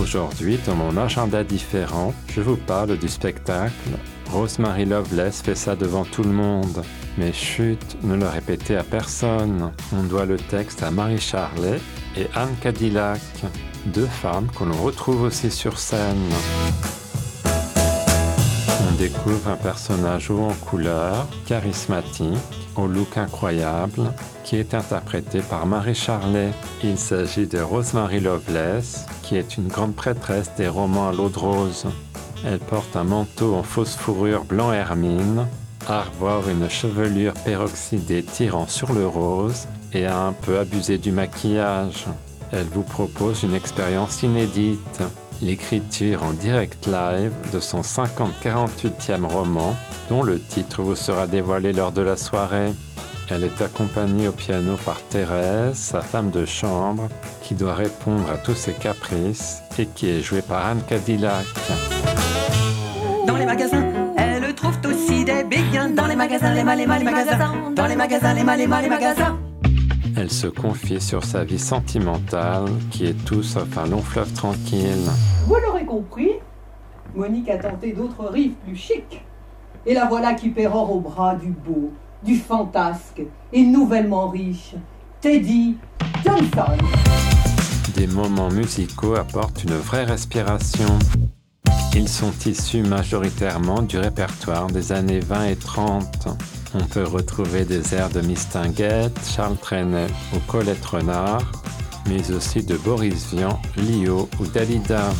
Aujourd'hui, dans mon agenda différent, je vous parle du spectacle Rosemary Loveless fait ça devant tout le monde. Mais chut, ne le répétez à personne. On doit le texte à Marie Charlet et Anne Cadillac, deux femmes que l'on retrouve aussi sur scène. Découvre un personnage haut en couleur, charismatique, au look incroyable, qui est interprété par Marie Charlet. Il s'agit de Rosemary Loveless, qui est une grande prêtresse des romans à l'eau de rose. Elle porte un manteau en fausse fourrure blanc hermine, arbore une chevelure peroxydée tirant sur le rose et a un peu abusé du maquillage. Elle vous propose une expérience inédite, l'écriture en direct live de son 50-48e roman, dont le titre vous sera dévoilé lors de la soirée. Elle est accompagnée au piano par Thérèse, sa femme de chambre, qui doit répondre à tous ses caprices et qui est jouée par Anne Cadillac. Dans les magasins, elle trouve aussi des biens. Dans les magasins, les les les magasins. Dans les magasins, les les les magasins. Elle se confie sur sa vie sentimentale, qui est tout sauf un long fleuve tranquille. Vous l'aurez compris, Monique a tenté d'autres rives plus chics. Et la voilà qui pérore au bras du beau, du fantasque et nouvellement riche, Teddy Johnson. Des moments musicaux apportent une vraie respiration. Ils sont issus majoritairement du répertoire des années 20 et 30. On peut retrouver des airs de Mistinguette, Charles Trenet ou Colette Renard, mais aussi de Boris Vian, Lio ou Dalida.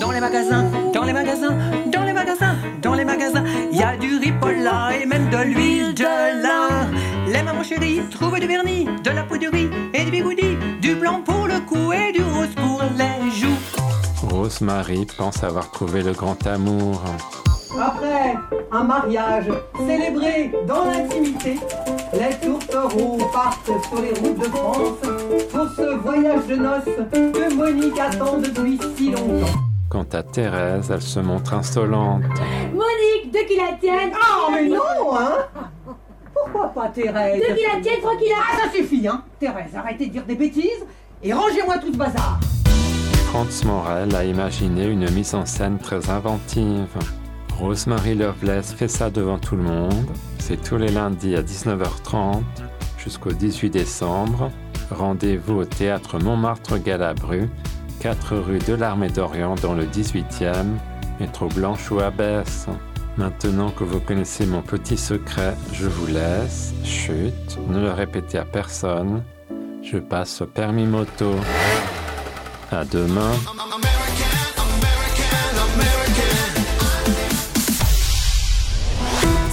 Dans les magasins, dans les magasins, dans les magasins, dans les magasins, il y a du ripolla et même de l'huile de lin. Les mamans chéries trouvent du vernis, de la poudrerie et du bigoudi, du blanc pour le cou et du rose pour les joues. Rosemary pense avoir trouvé le grand amour. Après un mariage célébré dans l'intimité, les tourtereaux partent sur les routes de France. Pour ce voyage de noces que Monique attend depuis si longtemps. Quant à Thérèse, elle se montre insolente. Monique, deux qui la tiennent Ah mais non, hein? Pourquoi pas Thérèse? Deux qui la tiennent, trois qui la... Ah ça suffit, hein. Thérèse, arrêtez de dire des bêtises et rangez-moi tout ce bazar. Franz Morel a imaginé une mise en scène très inventive. Rosemary Loveless fait ça devant tout le monde. C'est tous les lundis à 19h30 jusqu'au 18 décembre. Rendez-vous au théâtre Montmartre-Galabru, 4 rue de l'Armée d'Orient dans le 18e, métro Blanchot à Besse. Maintenant que vous connaissez mon petit secret, je vous laisse. Chut, ne le répétez à personne. Je passe au permis moto. À demain.